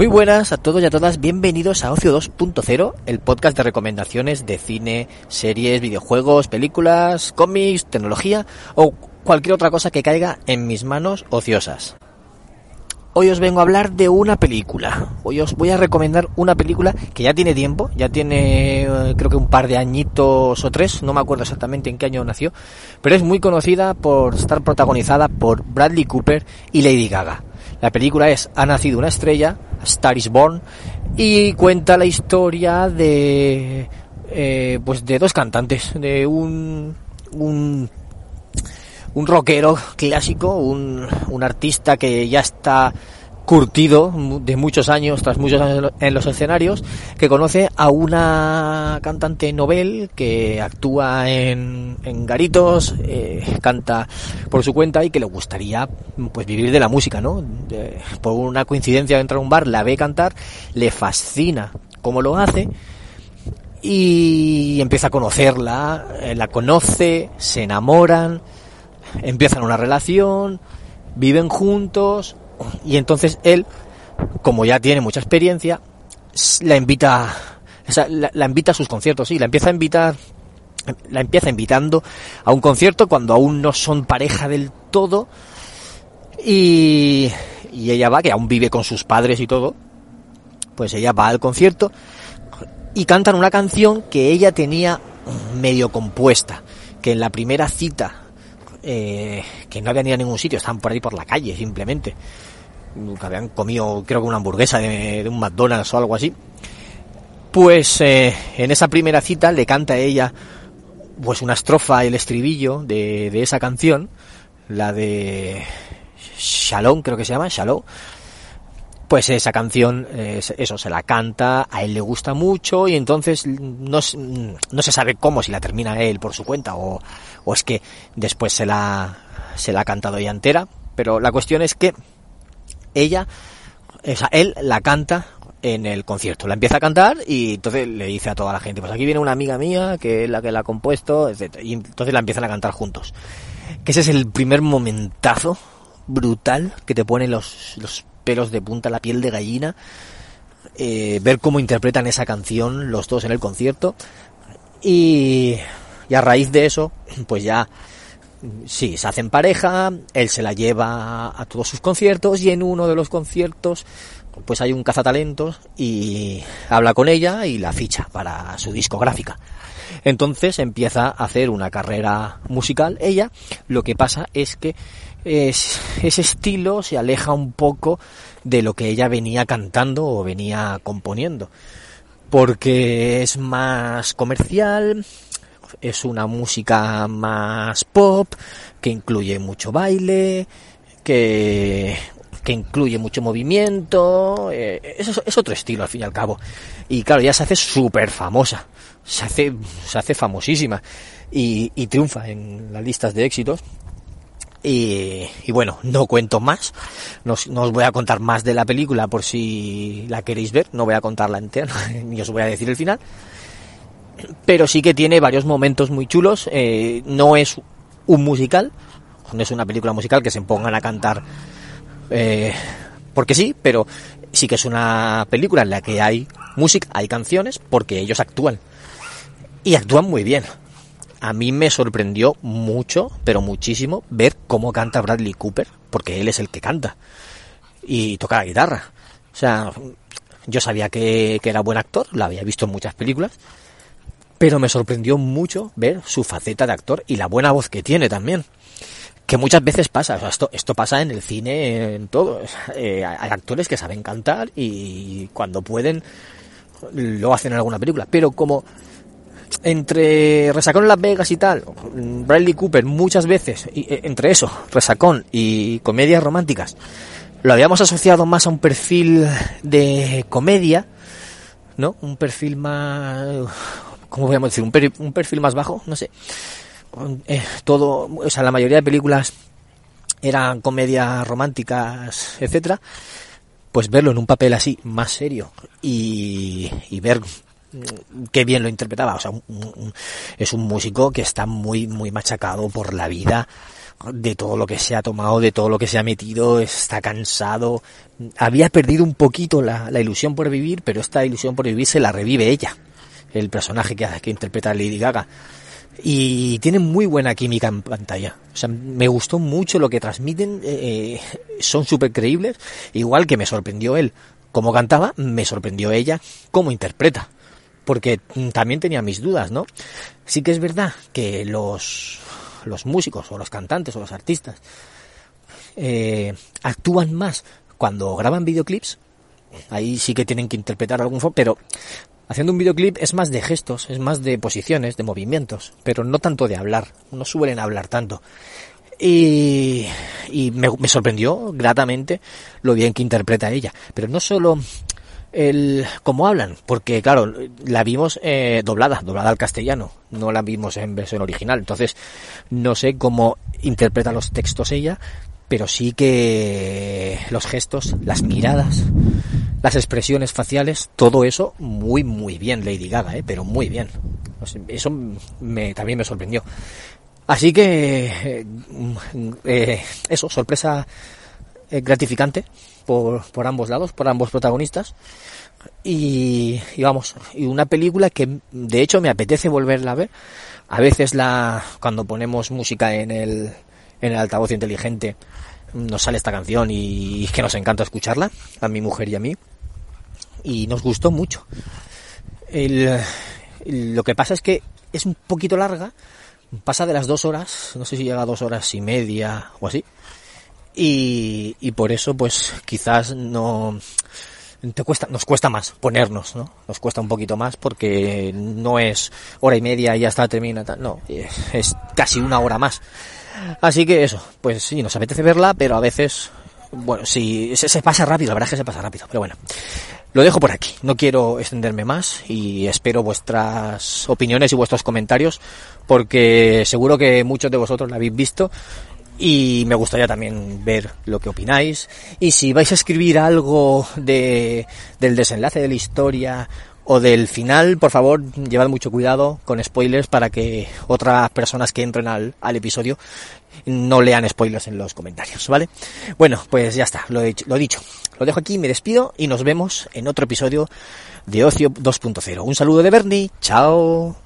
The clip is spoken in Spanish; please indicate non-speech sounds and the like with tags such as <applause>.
Muy buenas a todos y a todas, bienvenidos a Ocio 2.0, el podcast de recomendaciones de cine, series, videojuegos, películas, cómics, tecnología o cualquier otra cosa que caiga en mis manos ociosas. Hoy os vengo a hablar de una película. Hoy os voy a recomendar una película que ya tiene tiempo, ya tiene eh, creo que un par de añitos o tres, no me acuerdo exactamente en qué año nació, pero es muy conocida por estar protagonizada por Bradley Cooper y Lady Gaga. La película es Ha nacido una estrella, Star is Born, y cuenta la historia de eh, pues de dos cantantes, de un un un rockero clásico, un, un artista que ya está curtido de muchos años, tras muchos años en los escenarios, que conoce a una cantante novel que actúa en, en garitos, eh, canta por su cuenta y que le gustaría pues vivir de la música, ¿no? Por una coincidencia de entrar a un bar, la ve cantar, le fascina cómo lo hace y empieza a conocerla, eh, la conoce, se enamoran, empiezan una relación, viven juntos y entonces él, como ya tiene mucha experiencia, la invita, o sea, la, invita a sus conciertos, sí, la empieza a invitar, la empieza invitando a un concierto cuando aún no son pareja del todo y, y ella va, que aún vive con sus padres y todo, pues ella va al concierto y cantan una canción que ella tenía medio compuesta, que en la primera cita eh, que no habían ido a ningún sitio, estaban por ahí por la calle simplemente. Que habían comido, creo que una hamburguesa de, de un McDonald's o algo así. Pues eh, en esa primera cita le canta a ella pues una estrofa, el estribillo de, de esa canción, la de Shalom, creo que se llama, Shalom. Pues esa canción, eso, se la canta, a él le gusta mucho y entonces no, no se sabe cómo, si la termina él por su cuenta o, o es que después se la, se la ha cantado ella entera, pero la cuestión es que ella, o sea, él la canta en el concierto, la empieza a cantar y entonces le dice a toda la gente, pues aquí viene una amiga mía que es la que la ha compuesto, etc. Y entonces la empiezan a cantar juntos. Que ese es el primer momentazo brutal que te pone los, los pelos de punta, la piel de gallina, eh, ver cómo interpretan esa canción los dos en el concierto y, y a raíz de eso, pues ya sí, se hacen pareja, él se la lleva a todos sus conciertos y en uno de los conciertos pues hay un cazatalentos y habla con ella y la ficha para su discográfica. Entonces empieza a hacer una carrera musical ella, lo que pasa es que es- ese estilo se aleja un poco de lo que ella venía cantando o venía componiendo, porque es más comercial, es una música más pop, que incluye mucho baile, que, que incluye mucho movimiento, eh, es, otro estilo al fin y al cabo. Y claro, ya se hace súper famosa, se hace, se hace famosísima y, y triunfa en las listas de éxitos. Y, y bueno, no cuento más, no, no os voy a contar más de la película por si la queréis ver, no voy a contarla entera, <laughs> ni os voy a decir el final pero sí que tiene varios momentos muy chulos. eh, no es un musical, no es una película musical que se pongan a cantar eh, porque sí, pero sí que es una película en la que hay música, hay canciones, porque ellos actúan. Y actúan muy bien. A mí me sorprendió mucho, pero muchísimo, ver cómo canta Bradley Cooper, porque él es el que canta. Y toca la guitarra. O sea, yo sabía que, que era buen actor, lo había visto en muchas películas, pero me sorprendió mucho ver su faceta de actor y la buena voz que tiene también. Que muchas veces pasa, o sea, esto, esto pasa en el cine, en todo. Eh, hay actores que saben cantar y cuando pueden lo hacen en alguna película, pero como entre Resacón en Las Vegas y tal, Bradley Cooper muchas veces, y, eh, entre eso, Resacón y comedias románticas, lo habíamos asociado más a un perfil de comedia, ¿no? Un perfil más, ¿cómo podríamos decir? Un, per- un perfil más bajo, no sé. Eh, todo, o sea, la mayoría de películas eran comedias románticas, etcétera. Pues verlo en un papel así, más serio, y, ver mm, qué bien lo interpretaba. O sea, un- es un músico que está muy, muy machacado por la vida, de todo lo que se ha tomado, de todo lo que se ha metido, está cansado. Había perdido un poquito la, la ilusión por vivir, pero esta ilusión por vivir se la revive ella, el personaje que, que interpreta Lady Gaga. Y tiene muy buena química en pantalla. O sea, me gustó mucho lo que transmiten, eh, son súper creíbles, igual que me sorprendió él cómo cantaba, me sorprendió ella cómo interpreta. Porque también tenía mis dudas, ¿no? Sí que es verdad que los, los músicos o los cantantes o los artistas eh, actúan más cuando graban videoclips. Ahí sí que tienen que interpretar algún pero haciendo un videoclip es más de gestos, es más de posiciones, de movimientos, pero no tanto de hablar. No suelen hablar tanto. Y, y me, sorprendió gratamente lo bien que interpreta ella. Pero no solo el cómo hablan, porque claro, la vimos eh, doblada, doblada al castellano, no la vimos en versión original, entonces no sé cómo interpreta los textos ella, pero sí que los gestos, las miradas, las expresiones faciales, todo eso muy muy bien Lady Gaga, ¿eh? pero muy bien. Eso me, también me sorprendió. Así que eh, eh eso, sorpresa eh, gratificante por, por ambos lados, por ambos protagonistas. Y, y, vamos, y una película que de hecho me apetece volverla a ver. A veces la, cuando ponemos música en el, en el altavoz inteligente, nos sale esta canción y que nos encanta escucharla, a mi mujer y a mí. Y nos gustó mucho. El, lo que pasa es que es un poquito larga, pasa de las dos horas, no sé si llega a dos horas y media o así. Y por eso, pues, quizás no, te cuesta, nos cuesta más ponernos, ¿no? Nos cuesta un poquito más porque no es hora y media y ya está, termina, tal. no, es casi una hora más. Así que eso, pues sí, nos apetece verla, pero a veces, bueno, sí, se, se pasa rápido, la verdad es que se pasa rápido, pero bueno. Lo dejo por aquí, no quiero extenderme más y espero vuestras opiniones y vuestros comentarios porque seguro que muchos de vosotros la habéis visto y me gustaría también ver lo que opináis y si vais a escribir algo de, del desenlace de la historia o del final, por favor, llevad mucho cuidado con spoilers para que otras personas que entren al, al episodio no lean spoilers en los comentarios, ¿vale? Bueno, pues ya está, lo he, lo dicho. Lo dejo aquí, me despido y nos vemos en otro episodio de Ocio 2.0. Un saludo de Bernie, chao.